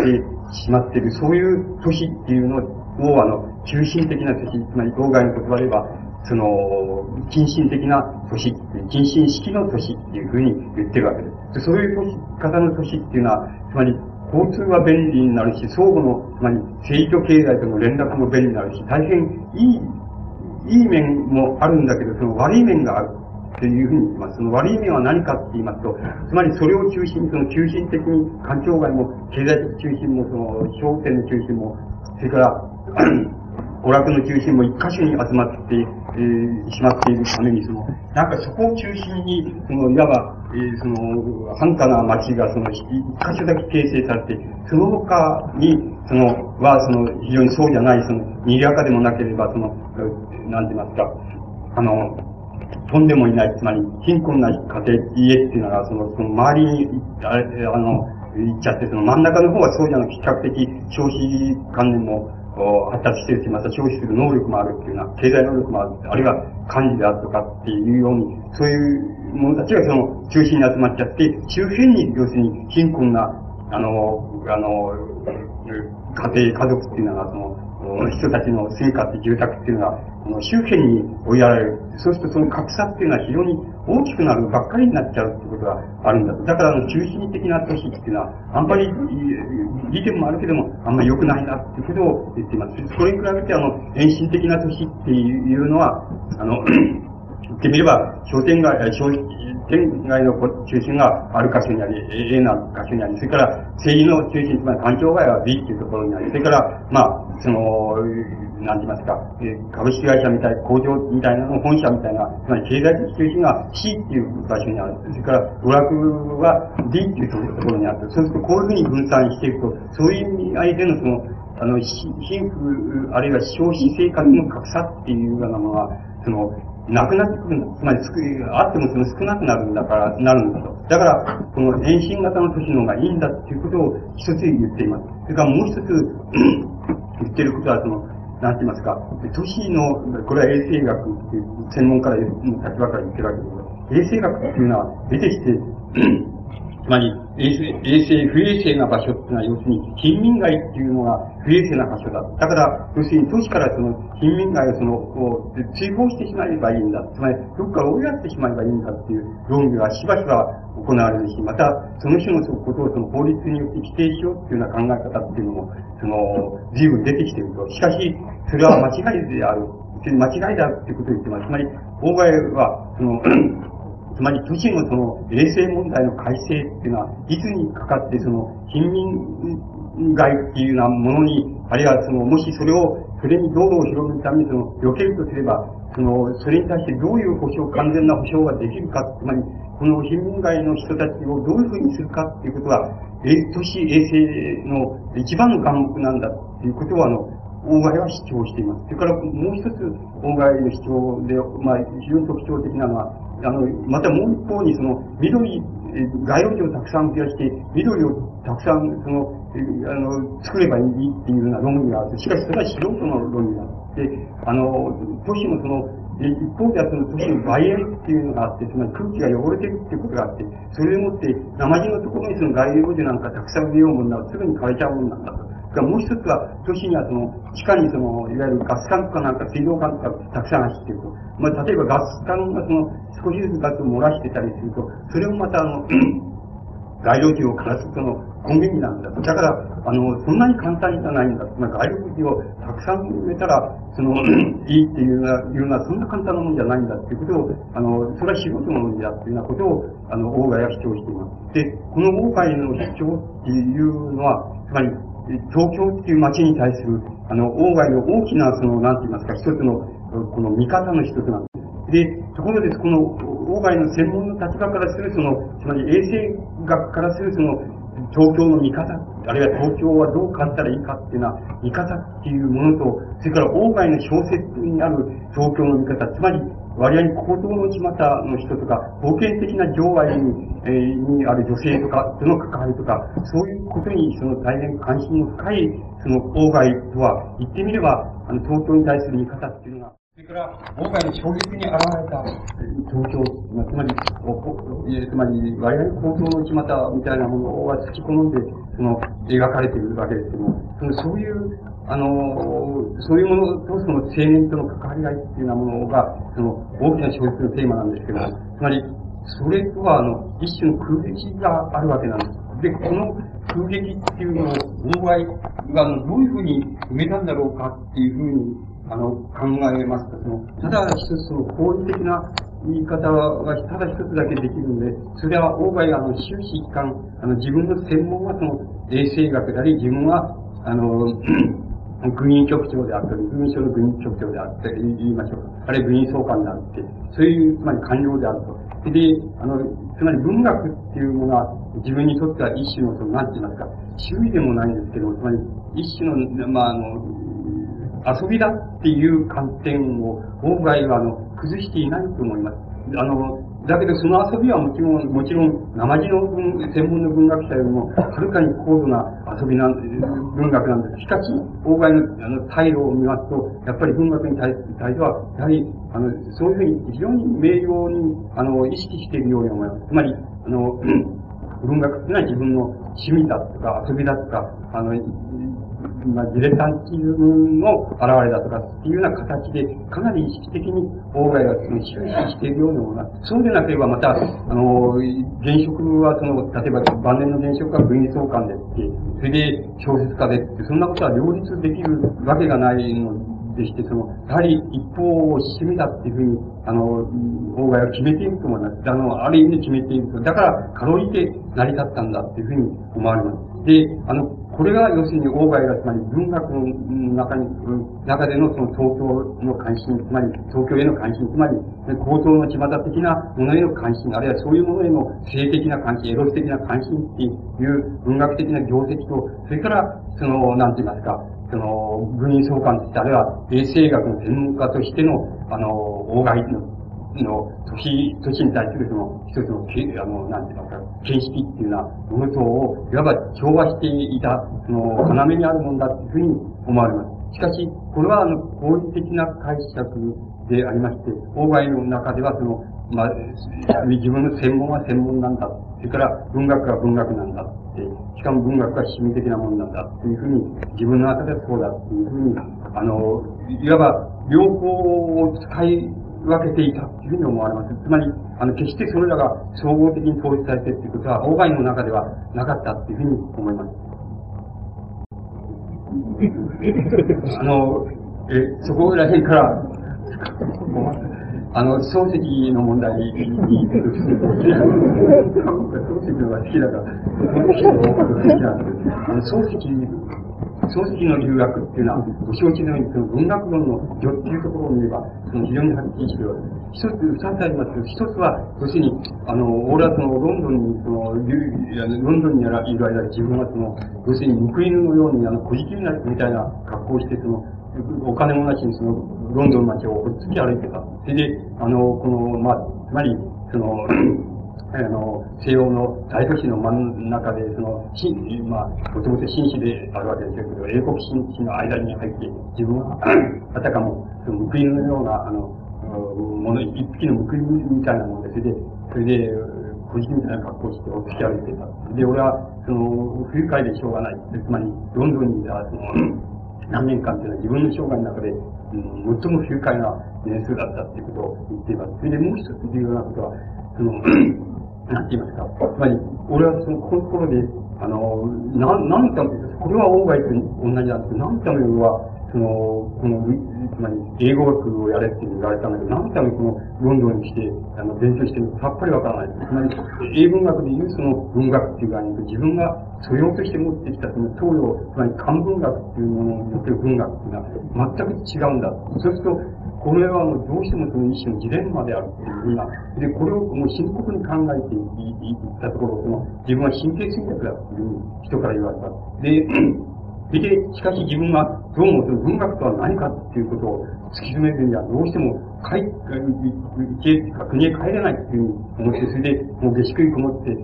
しまっている、そういう都市っていうのを、あの、中心的な都市、つまり、当該の言葉で言えば、その、近親的な都市、近親式の都市っていうふうに言ってるわけです。そういう方の都市っていうのは、つまり、交通は便利になるし、相互の、つまり、政治と経済との連絡も便利になるし、大変いい、いい面もあるんだけど、その悪い面がある。というふうに言ってます。その悪い面は何かって言いますと、つまりそれを中心に、その中心的に、環境外も、経済的中心も、その、商店の中心も、それから、娯楽の中心も一箇所に集まって、えー、しまっているために、その、なんかそこを中心に、その、いわば、えー、その、繁華な街が、その、一箇所だけ形成されて、その他に、その、は、その、非常にそうじゃない、その、賑やかでもなければ、その、なんて言いますか、あの、とんでもいない、つまり、貧困な家庭、家っていうのが、その、その周りに、あれ、あの、行っちゃって、その真ん中の方はそうじゃなく、比較的消費観念も、発達してるし、また消費する能力もあるっていうような、経済能力もある、あるいは管理であるとかっていうように、そういう者たちがその中心に集まっちゃって、周辺に要するに貧困な、あの、あの、家庭、家族っていうのが、その、人たちの住みかって住宅っていうのが、周辺に追いやられる。そうするとその格差っていうのは非常に大きくなるばっかりになっちゃうってことがあるんだ。だからあの中心的な都市っていうのは、あんまり、利点もあるけども、あんまり良くないなっていうことを言っています。それに比べてあの、遠心的な都市っていうのは、あの、ってみれば、商店街、商県外の中心がある箇所にあり、A な箇所にあり、それから政治の中心、つまり環境外は B っていうところにあり、それから、まあ、その、なんて言いますか、株式会社みたい、工場みたいなの本社みたいな、つまり経済的中心が C っていう場所にある。それから、娯楽は D っていうところにある。そうすると、こういうふうに分散していくと、そういう意味合いでのその、あの、貧富、あるいは消費生活の格差っていうようなものは、その、なくなってくるんだ。つまり、あってもその少なくなるんだから、なるんだと。だから、この遠心型の都市の方がいいんだっていうことを一つ言っています。それからもう一つ 言ってることは、その、なんて言いますか、都市の、これは衛生学っていう専門家の立場から言ってるわけですけど、衛生学っていうのは出てきて、つまり、衛生、衛生、不衛生な場所っていうのは、要するに、貧民街っていうのが不衛生な場所だ。だから、要するに都市からその、貧民街をその、こう、追放してしまえばいいんだ。つまり、どっか追いやってしまえばいいんだっていう論議がしばしば行われるし、また、その種のことをその法律によって規定しようっていうような考え方っていうのも、その、随分出てきていると。しかし、それは間違いである。間違いだってことを言ってます。つまり、大前は、その、つまり都市のその衛生問題の改正っていうのは、いつにかかってその貧民街っていうようなものに、あるいはその、もしそれを、それに道路を広めるためにその、避けるとすれば、その、それに対してどういう保障、完全な保障ができるか、つまり、この貧民街の人たちをどういうふうにするかっていうことは、え都市衛生の一番の眼目なんだっていうことは、あの、大貝は主張しています。それからもう一つ、大貝の主張で、まあ、非常に特徴的なのは、あの、またもう一方にその、緑、街路樹をたくさん増やして、緑をたくさん、その、あの、作ればいいっていうような論議があって、しかしそれは素人の論議があって、あの、都市もその、一方ではその都市の外縁っていうのがあって、つまり空気が汚れてるっていうことがあって、それをもって、生地のところにその街路樹なんかたくさん植えようもんならすぐに枯れちゃうもんなんだと。もう一つは、都市にはその、地下にその、いわゆるガス管とかなんか水道管とかたくさん走ってると。まあ、例えばガス管がその、少しずつガスを漏らしてたりすると、それをまたあの、街路樹を枯らすその根源になるんだと。だから、あの、そんなに簡単じゃないんだ。まあ、外国人をたくさん埋めたら、その、いいっていうのは、いうのは、そんな簡単なもんじゃないんだっていうことを、あの、それは仕事のもんだっていうようなことを、あの、大外は主張しています。で、この大外の主張っていうのは、つまり、東京っていう街に対する、あの、大外の大きな、その、なんて言いますか、一つの、この見方の一つなんです。で、ところで、この、大外の専門の立場からする、その、つまり衛生学からする、その、東京の見方、あるいは東京はどう変わったらいいかっていうのは、見方っていうものと、それから大外の小説にある東京の見方、つまり、割合に行動の巷の人とか、保険的な情愛に,、えー、にある女性とか、との関わりとか、そういうことにその大変関心の深い、その郊外とは、言ってみれば、あの、東京に対する見方っていうのが、それから、今回の衝撃に現れた東京、つまり、つまり、我々の東京の巷みたいなものが突き込んで、その、描かれているわけですけども、そのそういう、あの、そういうものとその青年との関わり合いっていうようなものが、その、大きな小説のテーマなんですけども、つまり、それとは、あの、一種の空撃があるわけなんです。で、この空撃っていうのを、妨害が、どういうふうに埋めたんだろうかっていうふうに、あの、考えますと、その、ただ一つの、法理的な言い方がただ一つだけできるので、それは、大概、あの、終始一貫、あの、自分の専門はその、衛生学であり、自分は、あの、軍員局長であったり、軍省の軍員局長であったり、言いましょう。あるいは軍員総監であって、そういう、つまり官僚であると。で、あの、つまり文学っていうものは、自分にとっては一種の、その、なんて言いますか、周囲でもないんですけども、つまり、一種の、まあ、あの、遊びだっていう観点を、法外は、あの、崩していないと思います。あの、だけどその遊びはもちろん、もちろん、生地の専門の文学者よりも、はるかに高度な遊びなん、文学なんです。しかし、法外のあの態度を見ますと、やっぱり文学に対しては、やはり、あの、そういうふうに非常に明瞭に、あの、意識しているように思います。つまり、あの、文学っていうのは自分の趣味だとか遊びだとか、あの、まあ、ディレタンティズムの現れだとかっていうような形で、かなり意識的に法外がその終始しているようなものそうでなければまた、あの、現職はその、例えば晩年の現職は軍事総監でって、それで小説家でって、そんなことは両立できるわけがないのでして、その、やはり一方を趣味だっていうふうに、あの、法外は決めていると思います。あの、ある意味で決めていると。だから、かろうじて成り立ったんだっていうふうに思われます。で、あの、これが要するにオーバイがつまり文学の中に、中でのその東京の関心、つまり東京への関心、つまり高等の巷的なものへの関心、あるいはそういうものへの性的な関心、エロス的な関心っていう文学的な業績と、それから、その、なんて言いますか、その、軍員総監として、あるいは衛生学の専門家としての、あの、大外のの、年、年に対するその、一つの、あの、なんていうか、形式っていうようなものとを、いわば調和していた、その、要にあるもんだっていうふうに思われます。しかし、これは、あの、合理的な解釈でありまして、法外の中では、その、まあ、自分の専門は専門なんだ。それから、文学は文学なんだって、しかも文学は趣味的なものなんだっていうふうに、自分の中ではそうだっていうふうに、あの、いわば、両方を使い分けていたというふうに思われます。つまり、あの、決してそれらが総合的に統一されているということは、外の中ではなかったというふうに思います。あの、え、そこら辺から、あの、漱石の問題に、漱石のが好きだから、漱石の好きなんですけど、あの、漱石漱石の留学っていうのは、ご承知のように、その文学論の序っていうところを見れば、その非常にはっきりしてるわけです。一つ、二つありますけど、一つは、要するに、あの、俺はその、ロンドンに、その、ロンドンにいる間、自分はその、要するに、報い犬のように、あの、小じきになるみたいな格好をして、その、お金もなしにその、ロンドン町をほっつき歩いてた。それで、あの、この、まあ、つまり、その、あの、西欧の大都市の真ん中で、その、新、まあ、もともと紳士であるわけですけど、英国紳士の間に入って、自分は、あたかも、その報いのような、あの、もの、一匹の報いみたいなもので、それで、それで、小じみたいな格好をしてお付き歩いてた。で、俺は、その、不愉快でしょうがない。つまり、ロンドンにいた、その、何年間っていうのは自分の生涯の中で、うん、最も不愉快な年数だったっていうことを言っています。それでもう一つ重要なことは、その、なんて言いますか。つまり、俺はその、このところで、あの、な、なんた？め、これは大外と同じなんですけど、なんためは、その、この、つまり、英語学をやれって言われたんだけど、なんためこの、ロンドンに来て、あの、勉強してるさっぱりわからない。つまり、英文学でいうその文学っていう概念と、自分が素養として持ってきたその東洋、つまり漢文学っていうものによってる文学っていうのは、全く違うんだ。そうすると、これはもうどうしてもその一種のジレンマであるっていうふうな、で、これをもう深刻に考えていったところ、その自分は神経衰弱だっていう人から言われた。で、で、しかし自分がどうもその文学とは何かっていうことを突き詰めるにはどうしても帰、家、国へ帰れないっていうふうに思って、それでもう下宿にこもって、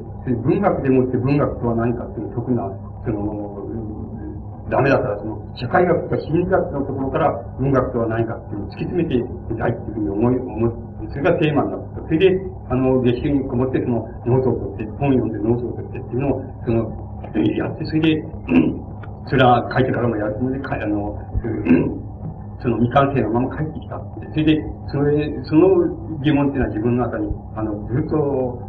文学でもって文学とは何かっていう特な、その、ダメだったら、その、社会学とか心理学のところから文学とは何かっていうのを突き詰めてみたいっていうふうに思い、思って、それがテーマになった。それで、あの、下宿にこもって、その、ノートを取って、本を読んでノートを取ってっていうのを、その、やって、それで、それは書いてからもやるつもりで、あの、その未完成のまま帰ってきた。それで、それ、その疑問っていうのは自分の中に、あの、ずっと、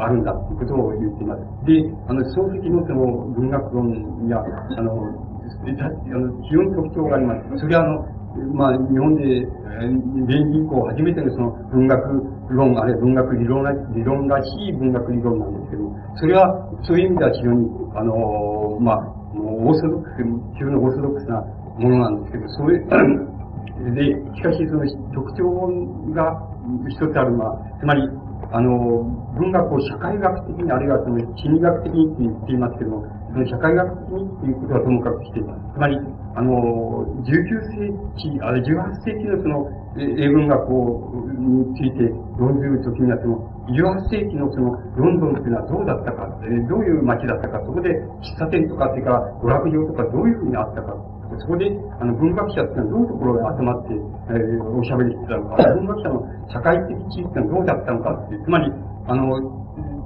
あるんだっていうことを言っています。で、あの、漱石のその文学論や、あの、あの非常に特徴があります。それはあの、まあ、日本で、連銀行初めてのその文学論、あるいは文学理論ら理論らしい文学理論なんですけど、それは、そういう意味では非常に、あの、まあ、オーソドックス、非常にオーソドックスなものなんですけど、それ、で、しかしその特徴が一つあるのは、つまり、あの、文学を社会学的に、あるいはその心理学的にって言っていますけども、社会学的にっていうことはともかくして、つまり、あの、19世紀、あるいは18世紀のその、英文学を、について論ずるときには、その、18世紀のその、ロンドンっていうのはどうだったか、どういう街だったか、そこで喫茶店とか、それから娯楽場とかどういうふうにあったか、そこで、あの、文学者っていうのはどういうところに集まって、えー、おしゃべりしてたのか、文学者の社会的地位っていうのはどうだったのか、つまり、あの、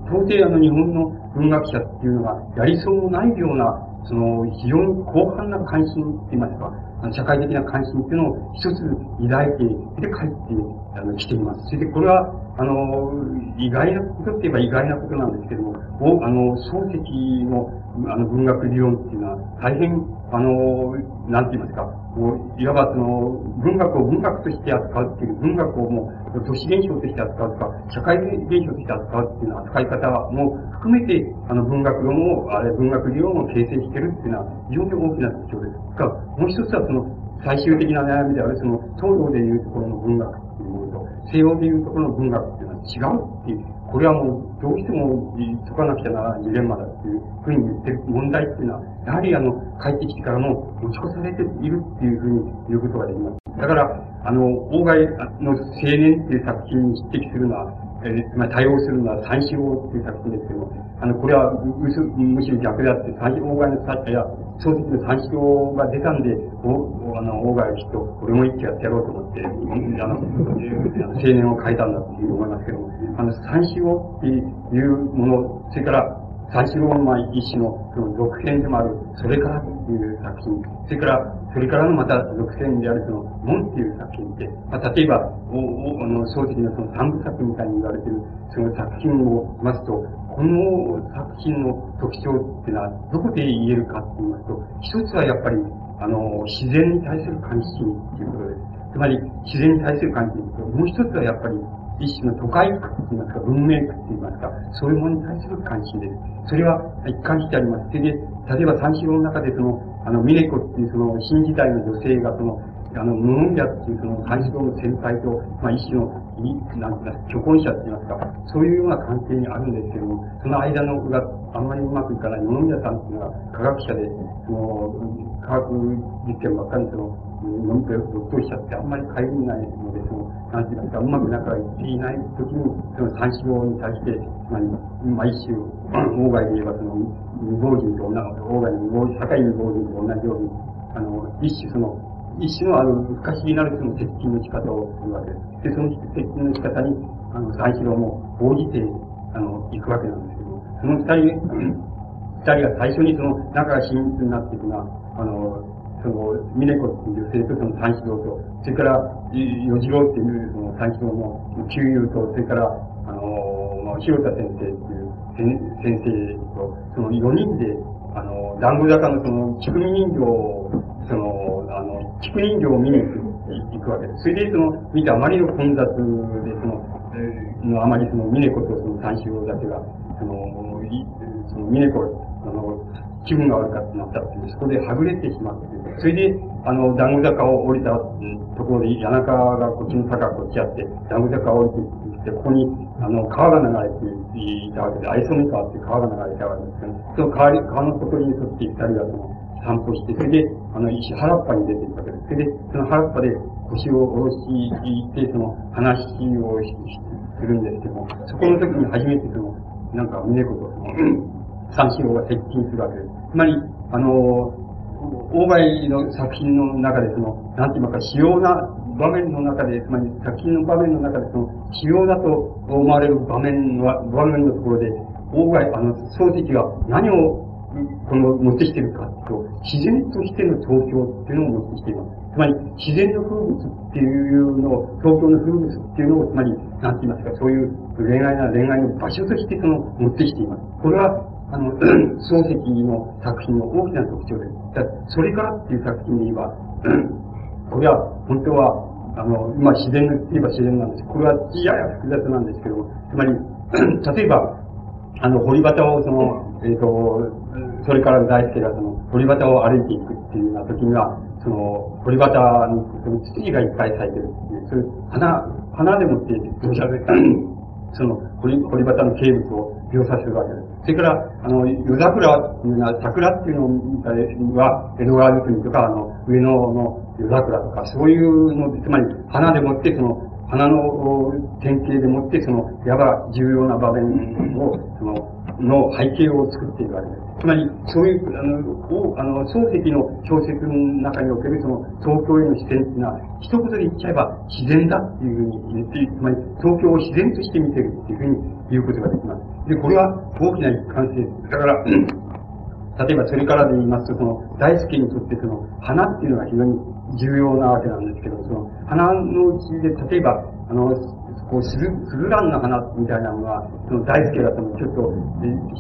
到底あの日本の文学者っていうのが、やりそうもないような、その、非常に広範な関心って言いますか、あの社会的な関心っていうのを一つ抱いて、で帰ってあの来ています。それでこれは、あの、意外なことって言えば意外なことなんですけども、おあの、漱石のあの文学理論っていうのは、大変あの、なんて言いますか、もう、いわばその、文学を文学として扱うっていう、文学をもう、都市現象として扱うとか、社会現象として扱うっていうのは扱い方も含めて、あの、文学論を、あれ、文学理論を形成してるっていうのは、非常に大きな特徴です。かもう一つはその、最終的な悩みである、その、東洋でいうところの文学っていうものと、西洋でいうところの文学っ違うっていう、これはもう、どうしても解かなくちゃならないジレンマだっていうふうに言ってる問題っていうのは、やはりあの、帰ってきてからも持ち越されているっていうふうに言うことができます。だから、あの、大外の青年っていう作品に匹敵するのは、えー、まあ、対応するのは三四郎っていう作品ですけども、あの、これはむしむしろ逆であって、三四郎の作家や、小説の三四郎が出たんで、お、あの、大外きっと、俺も一気やってやろうと思って、あの、青年を変えたんだっていう思いますけども、あの、三四郎っていうもの、それから、三四郎の一種のその続編でもある、それからっていう作品、それから、それからのまた続編であるその、門っていう作品で、まあ、例えば、おおあの、正直なその三部作みたいに言われている、その作品を見ますと、この作品の特徴っていうのは、どこで言えるかって言いますと、一つはやっぱり、あの、自然に対する関心っていうことです。つまり、自然に対する関心と、もう一つはやっぱり、一種の都会区って言いますか、文明区って言いますか、そういうものに対する関心です。それは一貫してあります。それで、例えば三四郎の中でその、あの、ミネコっていうその新時代の女性がその、あの、無音者っていうその三四郎の先輩と、まあ一種の、なんていうか、虚婚者って言いますか、そういうような関係にあるんですけども、その間のがあんまりうまくいかない無音者さんっていうのは科学者で、その、科学実験ばっかりその、飲み会をぶっ通しちゃって、あん。まり帰りないので、その、なん。ていうか、うまく仲がいっていない時に、その三四郎に対して、つまあ、毎週、大外で言えばその、未亡人と同じ、大外の未亡人、境未亡人と同じように、あの、一種その、一種のあの、不可思議なるその接近の仕方をするわけです。で、その接近の仕方に、あの、三四郎も応じて、あの、行くわけなん。ですけど、その二人、二人が最初にその、仲が親密になっていくのは、あの、その、ミネコっていう女性とその三四郎と、それから、与次郎っていうその三四郎の旧友と、それから、あの、広田先生っていう、先生と、その4人で、あの、団子坂のその、菊人形をその、あの、菊人形を見に行く行くわけです。それで、その、見てあまりの混雑で、その、えー、あまりその、峰子とその三四郎だけが、その、その、峰子、あの、気分が悪かったなったっていう、そこではぐれてしまって、それで、あの、団子坂を降りたところで、谷中がこっちの坂こっちあって、団子坂を降りてて、ここに、あの、川が流れていたわけで、愛想の川って川が流れたわけですけど、その川川のことに沿って二人がその、散歩して、それで、あの、石原っぱに出ていくわけです。それで、その原っぱで腰を下ろして、その、話をするんですけども、そこの時に初めてその、なんか、峰子とその、三四郎が接近するわけです。つまり、あの、大貝の作品の中でその、なんて言いますか、主要な場面の中で、つまり作品の場面の中でその、主要だと思われる場面の、場面のところで、大貝、あの、漱石が何を、この、持ってきてるかと、自然としての東京っていうのを持ってきています。つまり、自然の風物っていうのを、東京の風物っていうのを、つまり、なんて言いますか、そういう恋愛な恋愛の場所としてその、持ってきています。これは、あの、漱石の作品の大きな特徴です。だそれからっていう作品で言えば、これは本当は、あの、まあ、自然といえば自然なんです。これはやや複雑なんですけど、つまり、例えば、あの、堀端をその、えっ、ー、と、それから大輔がその、堀端を歩いていくっていうような時には、その、堀端に、その、土がいっぱい咲いてるっていう、そういう花、花でもって、描写で、その、堀、堀端の景物を描写するわけです。それから、あの、夜桜っていうのは、桜っていうのは、江戸川国とか、あの、上野の夜桜とか、そういうの、つまり、花でもって、その、花の典型でもって、その、やば重要な場面を、その、の背景を作っているわけです。つまり、そういう、あの、あの、漱石の小説の中におけるその、東京への視点っていうのは、一言で言っちゃえば自然だっていうふうに言って、つまり、東京を自然として見てるっていうふうに言うことができます。で、これは大きな一貫性です。だから、例えばそれからで言いますと、その、大輔にとってその、花っていうのが非常に重要なわけなんですけど、その、花のうちで、例えば、あの、こう、スル、スルランの花みたいなのが、その大輔がその、ちょっと、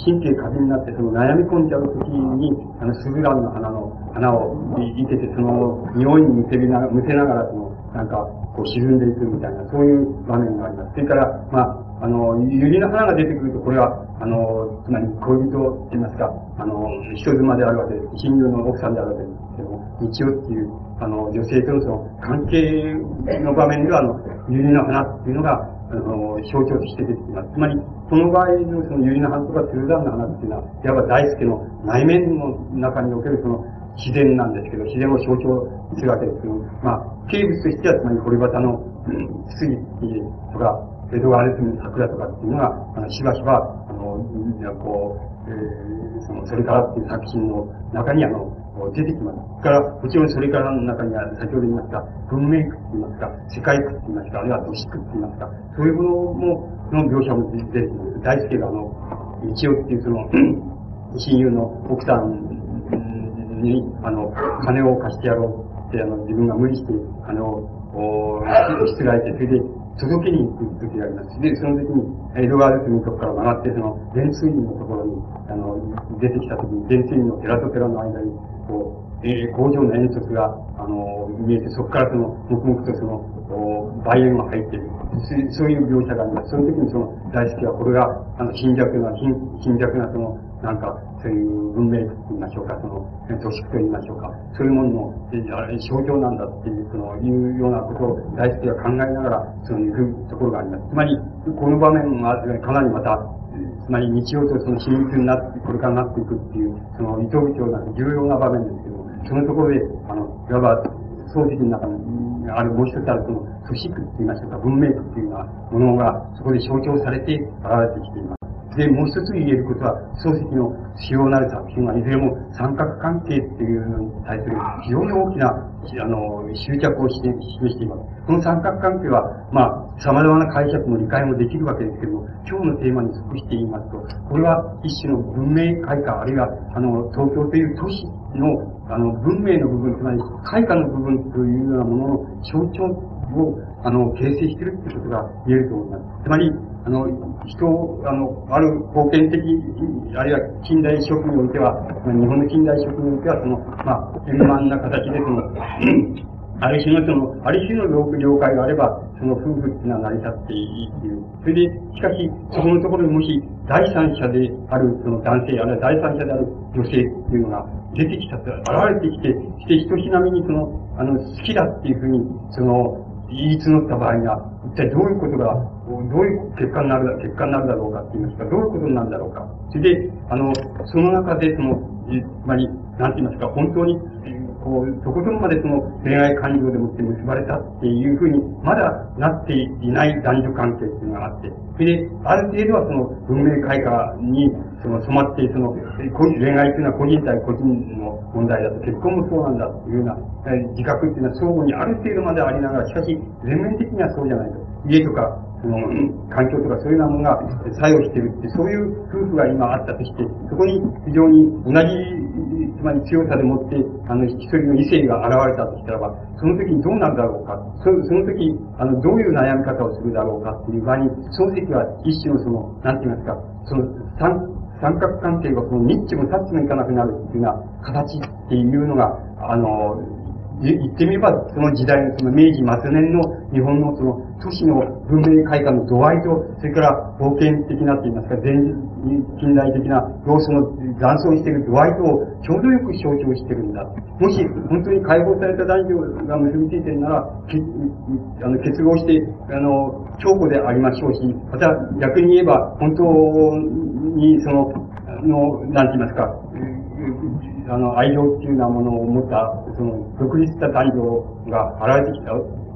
神経過敏になって、その悩み込んじゃうときに、あの、スルランの花の、花をいけて、その、匂いにむせなむせながら、その、なんか、こう沈んでいくみたいな、そういう場面があります。それから、まあ、あの、百合の花が出てくると、これは、あの、つまり恋人って言いますか、あの、人妻であるわけです。親友の奥さんであるわけですけども、日曜っていう、あの、女性とのその関係の場面では、あの、百合の花っていうのが、あの、象徴として出てきます。つまり、この場合のその百合の花とか鶴山の花っていうのは、いわば大輔の内面の中におけるその自然なんですけど、自然を象徴するわけですけど、まあ、形物としては、つまり堀端の、杉とか、江戸川ネの桜とかっていうのが、あの、しばしば、あの、こう、えー、その、それからっていう作品の中にあの、出てきます。から、もちろんそれからの中には、先ほど言いました、文明区って言いますか、世界区って言いますか、あるいは都市区って言いますか、そういうものも、の描写も出てきます。大輔があの、一応っていうその、親友の奥さんに、あの、金を貸してやろうって、あの、自分が無理して金を、お、しつらえて、それで、届けに行く時があります。で、その時に、江戸川ですのとこから曲がって、その、伝水院のところに、あの、出てきた時に、伝水院の寺と寺の間に、こう、えー、工場の煙突が、あの、見えて、そこからその、黙々とその、梅園が入っている。そういう描写があります。その時にその、大好きは、これが、あの、貧弱な、貧貧弱なその、なんか、そういう文明と言いましょうか、その、都市と言いましょうか、そういうものの、え象徴なんだっていう、その、いうようなことを大好きは考えながら、その、行くところがあります。つまり、この場面は、かなりまた、つまり日曜とその親密になって、これからなっていくっていう、その、伊藤部長な重要な場面ですけども、そのところで、あの、いわば、掃除機の中に、あるもう一つあるその、都市区って言いましょうか、文明区っていうようなものが、そこで象徴されて現れてきています。で、もう一つ言えることは、漱石の主要なる作品はいずれも三角関係っていうのに対する非常に大きな、あの、執着をして、示しています。この三角関係は、まあ、様々な解釈も理解もできるわけですけども、今日のテーマに属して言いますと、これは一種の文明開化、あるいは、あの、東京という都市の、あの、文明の部分、つまり、開化の部分というようなものの象徴を、あの、形成しているってことが言えると思います。つまり、あの、人を、あの、ある封建的、あるいは近代諸においては、日本の近代諸においては、その、まあ、円満な形で、その、ある種のその、ある種の了解があれば、その夫婦っていうのは成り立っていいっていう。それで、しかし、そこのところにもし、第三者である、その男性、あるいは第三者である女性っていうのが出てきたと、現れてきて、して、一しなみにその、あの、好きだっていうふうに、その、言い募った場合には、一体どういうことが、どういう結果になる、結果になるだろうかって言いますか、どういうことになるだろうか。それで、あの、その中で、その、つまり、なんて言いますか、本当に、こう、とことんまでその恋愛感情でもって結ばれたっていうふうに、まだなっていない男女関係っていうのがあって、それで、ある程度はその文明開化に、その染まって、その、恋愛というのは個人対個人の問題だと、結婚もそうなんだっていうような、自覚っていうのは相互にある程度までありながら、しかし、全面的にはそうじゃないと。家とか、その、環境とかそういうようなものが作用しているって、そういう夫婦が今あったとして、そこに非常に同じ、つまり強さでもって、あの、一人の異性が現れたとしたらば、その時にどうなるだろうか、そその時、あの、どういう悩み方をするだろうかっていう場合に、漱石は一種のその、なんて言いますか、その、三、三角関係がそのニッチもサッチもいかなくなるっていうような形っていうのが、あの、言ってみれば、その時代のその明治末年の日本のその都市の文明開化の度合いと、それから冒険的なと言いますか、前近代的な要素の残存している度合いとをちょうどよく象徴してるんだ。もし本当に解放された男女が結びついているなら、あの結合して、あの、強固でありましょうし、また逆に言えば、本当にその、の、なんて言いますか、あの、愛情っていうようなものを持った、その、独立した男女が現れてきた、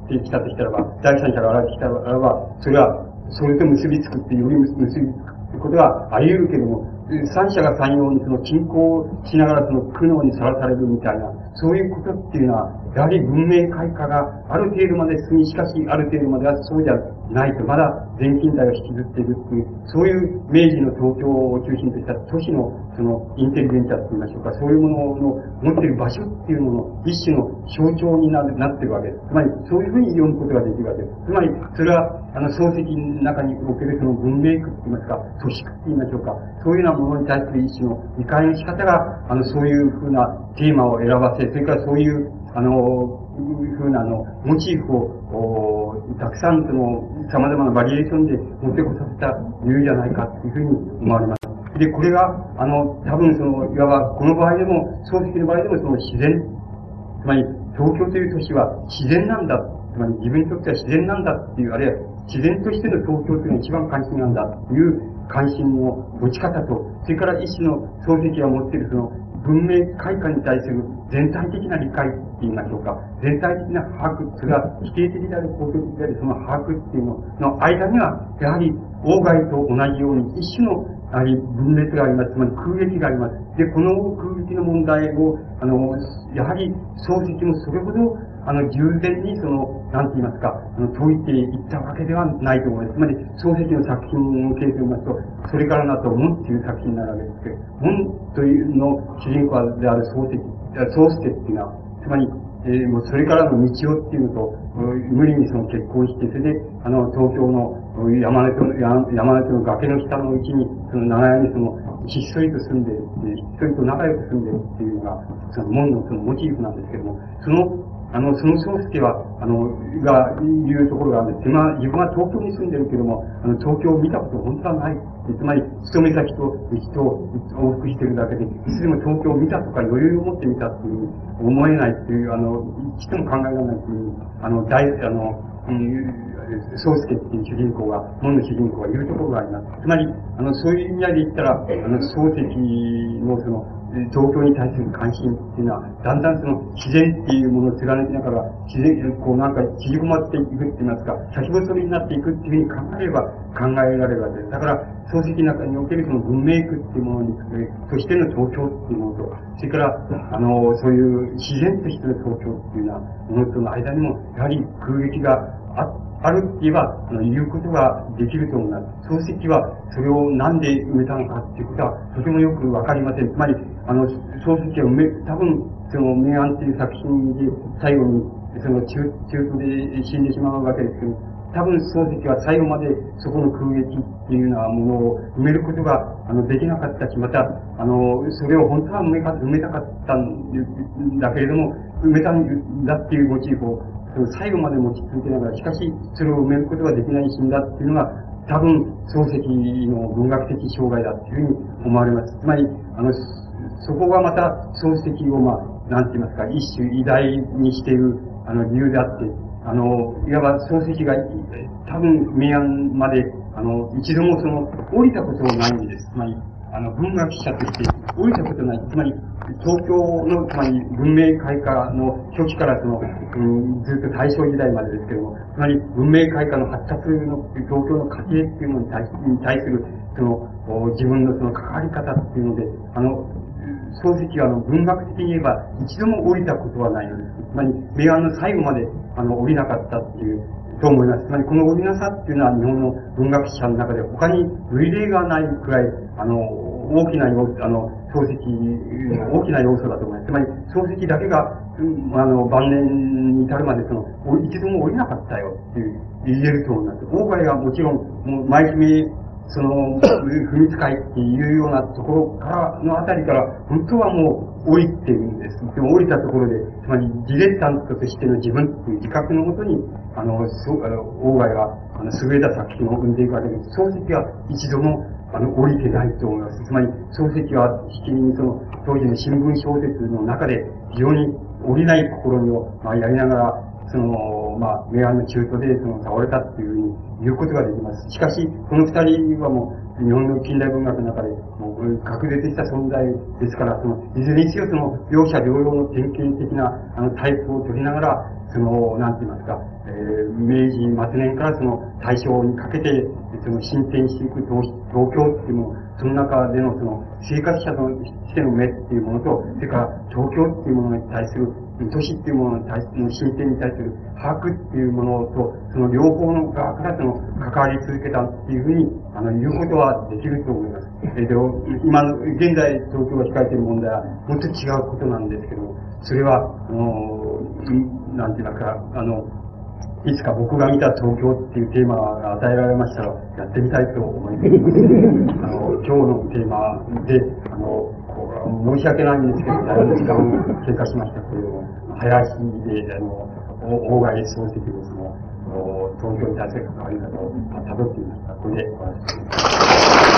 てきたとしたらば、第三者が現れてきたらば、それは、それと結びつくってより結びつくってことはあり得るけども、三者が三様にその均衡しながらその苦悩にさらされるみたいな、そういうことっていうのは、やはり文明開化がある程度まで進み、しかしある程度まではそうじゃないと、まだ全近代を引きずっているっていう、そういう明治の東京を中心とした都市のそのインテリジェンチャって言いましょうか、そういうものの持っている場所っていうもの、一種の象徴にななってるわけです。つまり、そういうふうに読むことができるわけです。つまり、それは、あの、漱石の中におけるその文明区って言いますか、都市区って言いましょうか、そういうようなものに対する一種の理解の仕方が、あの、そういうふうなテーマを選ばせ、それからそういう、あの、いうふうな、あの、モチーフを、おたくさん、その、様々なバリエーションで持ってこさせた理由じゃないか、というふうに思われます。で、これが、あの、多分その、いわば、この場合でも、漱石の場合でも、その自然、つまり、東京という都市は自然なんだ。つまり、自分にとっては自然なんだっていう、あるいは、自然としての東京というのが一番関心なんだという関心の持ち方と、それから一種の漱石が持っているその文明開化に対する全体的な理解言いましょうか。全体的な把握、それは否定的である、肯定的である、その把握っていうのの間には、やはり、外と同じように、一種の、やはり分裂があります。つまり空撃があります。で、この空撃の問題を、あの、やはり、漱石もそれほどあの、従前にその、なんて言いますか、あの、解いていったわけではないと思います。つまり、漱石の作品を経てみますと、それからなと、門っていう作品になるわけですけど、門というの主人公である漱石、漱石っていうのは、つまり、えー、もうそれからの道をっていうと、無理にその結婚して、それで、あの、東京の山根と山根との崖の下のうちに、その長屋にその、ひっそりと住んでるひっそりと仲良く住んでるっていうのが、その門のそのモチーフなんですけども、そのあの、その宗介は、あの、が、いうところがあるんです。今、自分は東京に住んでるけども、あの、東京を見たこと本当はない。つまり、勤め先と人を往復してるだけで、いつでも東京を見たとか余裕を持って見たっていう、思えないっていう、あの、一度も考えられないっていう、あの、大、あの、うん、宗介っていう主人公が、門の主人公がいるところがあります。つまり、あの、そういう意味合いで言ったら、あの、漱石のその、東京に対する関心っていうのは、だんだんその自然っていうものを貫きながら、自然、こうなんか縮こまっていくって言いますか、先細りになっていくっていうふうに考えれば考えられるわけです。だから、漱石の中におけるその文明区っていうものに、としての東京っていうものと、それから、あの、そういう自然としての東京っていうようなものとの間にも、やはり空撃があ、あるって言えば、あの、言うことができると思います。漱石は、それをなんで埋めたのかっていうことは、とてもよくわかりません。つまり、あの、漱石は、多分、その、明暗っていう作品で最後に、その中、中途で死んでしまうわけですけど、多分漱石は最後までそこの空撃っていうようなものを埋めることが、あの、できなかったし、また、あの、それを本当は埋めか、埋めたかったんだけれども、埋めたんだっていうモチーフを、その最後まで持ち続けながら、しかし、それを埋めることができない死んだっていうのが、多分、漱石の文学的障害だっていうふうに思われます。つまり、あの、そこがまた漱石を、まあ、なんて言いますか、一種偉大にしている、あの、理由であって、あの、いわば漱石が、多分、明暗まで、あの、一度もその、降りたことないんです。つまり、あの、文学者として降りたことない。つまり、東京の、つまり、文明開化の初期からその、うん、ずっと大正時代までですけども、つまり、文明開化の発達の東京の過程っていうものに対に対する、その、自分のその関わり方っていうので、あの、漱石はあの文学的に言えば一度も降りたことはないのです。つまり、明暗の最後まであの降りなかったっていう、と思います。つまり、この降りなさっていうのは日本の文学者の中で他に類例がないくらい、あの、大きな要素、あの、漱石の大きな要素だと思います。つまり、漱石だけが、あの、晩年に至るまでその、一度も降りなかったよっていう、言えると思います。大外はもちろん、もう、前姫その、踏み使いっていうようなところから、のあたりから、本当はもう降りてるんです。でも降りたところで、つまり、ディレッタントとしての自分っていう自覚のもとに、あの、そう、あの、大外は、あの、優れた作品を生んでいくわけです。漱石は一度も、あの、降りてないと思います。つまり、漱石は、しきりにその、当時の新聞小説の中で、非常に降りない試みを、まあ、やりながら、その、まあ、明暗の中途で、その、倒れたっていうふうに言うことができます。しかし、この二人はもう、日本の近代文学の中で、もう、確絶した存在ですから、その、いずれにせよその、両者両用の典型的な、あの、タイプを取りながら、その、なんて言いますか、えー、明治末年からその、大正にかけて、その、進展していく東東京っていうもの、その中でのその、生活者としての目っていうものと、それから東京っていうものに対する都市っていうものに対する、進展に対する把握っていうものと、その両方の側からその関わり続けたっていうふうに、あの、言うことはできると思います。えっ、と、今の、現在東京が控えている問題は、もっと違うことなんですけど、それは、あの、なんていうのか、あの、いつか僕が見た東京っていうテーマが与えられましたら、やってみたいと思います。あの、今日のテーマで、あの、申し訳ないんですけど、だいぶ時間経過しましたけれども、林で、あの、大外漱石ですね、東京に出せる関わり方をたどってみました。これで終わります。